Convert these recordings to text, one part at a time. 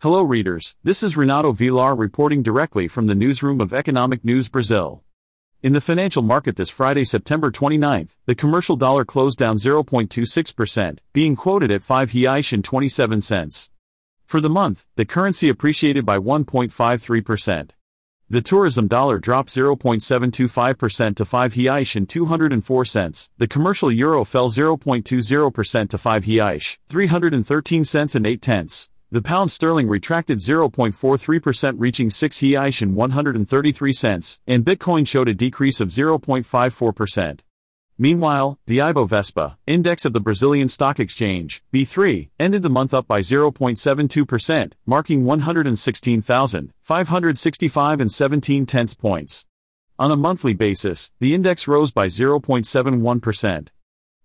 Hello readers, this is Renato Vilar reporting directly from the newsroom of Economic News Brazil. In the financial market this Friday, September 29th, the commercial dollar closed down 0.26%, being quoted at 5 reais and 27 cents. For the month, the currency appreciated by 1.53%. The tourism dollar dropped 0.725% to 5 reais and 204 cents. The commercial euro fell 0.20% to 5 reais, 313 cents and 8 tenths. The pound sterling retracted 0.43% reaching 6 reais and 133 cents, and Bitcoin showed a decrease of 0.54%. Meanwhile, the Ibovespa, index of the Brazilian Stock Exchange, B3, ended the month up by 0.72%, marking 116,565 and 17 tenths points. On a monthly basis, the index rose by 0.71%.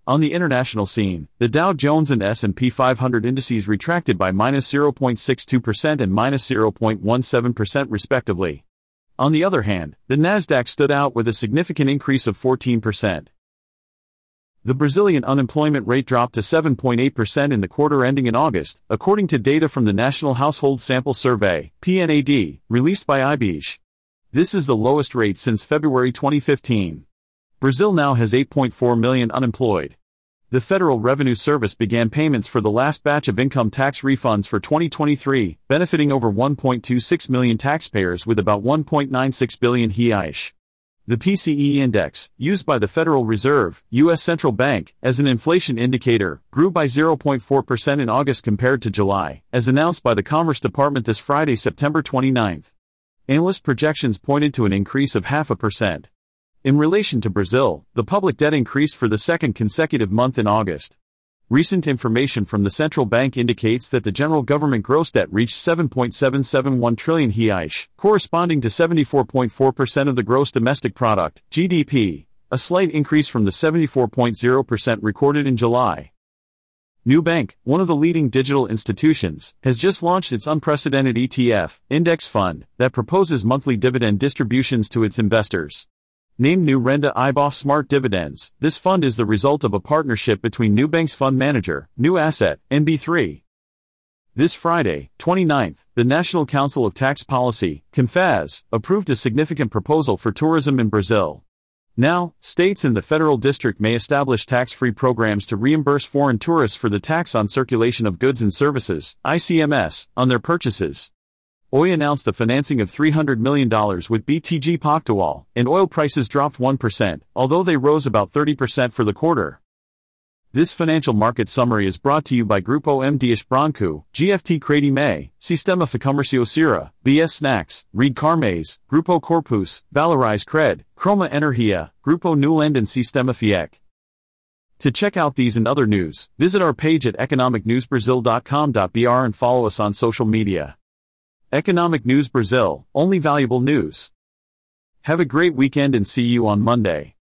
On the international scene, the Dow Jones and S&P 500 indices retracted by minus 0.62% and minus 0.17% respectively. On the other hand, the Nasdaq stood out with a significant increase of 14%. The Brazilian unemployment rate dropped to 7.8% in the quarter ending in August, according to data from the National Household Sample Survey, PNAD, released by IBGE. This is the lowest rate since February 2015. Brazil now has 8.4 million unemployed. The Federal Revenue Service began payments for the last batch of income tax refunds for 2023, benefiting over 1.26 million taxpayers with about 1.96 billion reais. The PCE index, used by the Federal Reserve, U.S. Central Bank, as an inflation indicator, grew by 0.4% in August compared to July, as announced by the Commerce Department this Friday, September 29. Analyst projections pointed to an increase of half a percent. In relation to Brazil, the public debt increased for the second consecutive month in August. Recent information from the central bank indicates that the general government gross debt reached 7.771 trillion reais, corresponding to 74.4% of the gross domestic product, GDP, a slight increase from the 74.0% recorded in July. Nubank, one of the leading digital institutions, has just launched its unprecedented ETF, index fund, that proposes monthly dividend distributions to its investors. Named Nu Renda Ibov Smart Dividends, this fund is the result of a partnership between Nubank's fund manager, Nu Asset, and B3. This Friday, 29th, the National Council of Tax Policy, CONFAZ, approved a significant proposal for tourism in Brazil. Now, states and the federal district may establish tax-free programs to reimburse foreign tourists for the tax on circulation of goods and services, ICMS, on their purchases. Oi announced the financing of $300 million with BTG Pactual, and oil prices dropped 1%, although they rose about 30% for the quarter. This financial market summary is brought to you by Grupo M. Dias Branco, GFT May, Sistema Fecomércio Sira, BS Snacks, Reed Carmes, Grupo Corpus, Valorize Cred, Chroma Energia, Grupo Newland and Sistema FIEC. To check out these and other news, visit our page at economicnewsbrasil.com.br and follow us on social media. Economic News Brazil, only valuable news. Have a great weekend and see you on Monday.